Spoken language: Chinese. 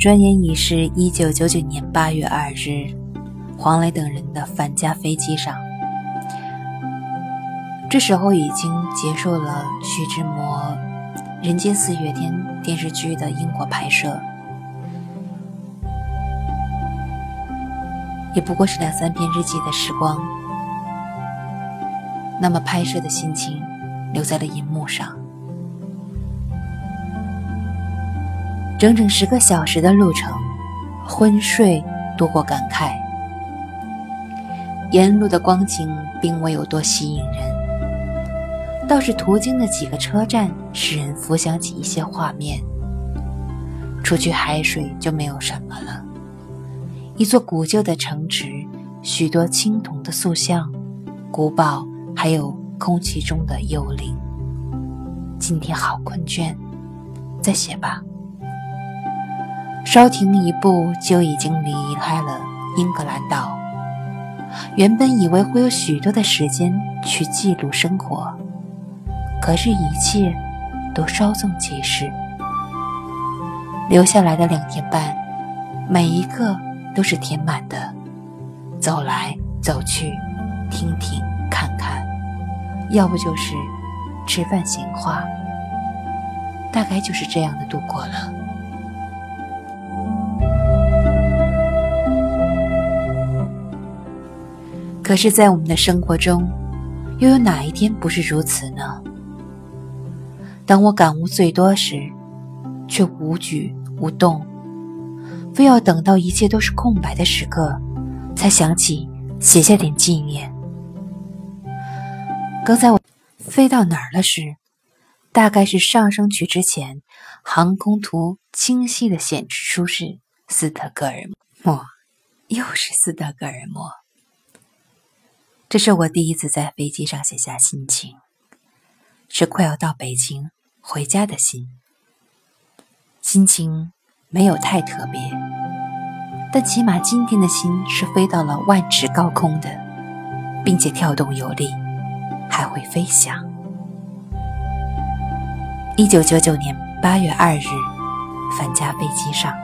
转眼已是一九九九年八月二日，黄磊等人的返家飞机上。这时候已经结束了徐志摩《人间四月天》电视剧的英国拍摄，也不过是两三篇日记的时光。那么拍摄的心情留在了银幕上。整整十个小时的路程，昏睡多过感慨。沿路的光景并未有多吸引人，倒是途经的几个车站使人浮想起一些画面。除去海水就没有什么了。一座古旧的城池，许多青铜的塑像，古堡，还有空气中的幽灵。今天好困倦，再写吧。稍停一步，就已经离开了英格兰岛。原本以为会有许多的时间去记录生活，可是，一切都稍纵即逝。留下来的两天半，每一个都是填满的，走来走去，听听看看，要不就是吃饭闲话，大概就是这样的度过了。可是，在我们的生活中，又有哪一天不是如此呢？当我感悟最多时，却无举无动，非要等到一切都是空白的时刻，才想起写下点纪念。刚才我飞到哪儿了时，大概是上升曲之前，航空图清晰的显示出是斯德哥尔摩，又是斯德哥尔摩。这是我第一次在飞机上写下心情，是快要到北京回家的心。心情没有太特别，但起码今天的心是飞到了万尺高空的，并且跳动有力，还会飞翔。一九九九年八月二日，返家飞机上。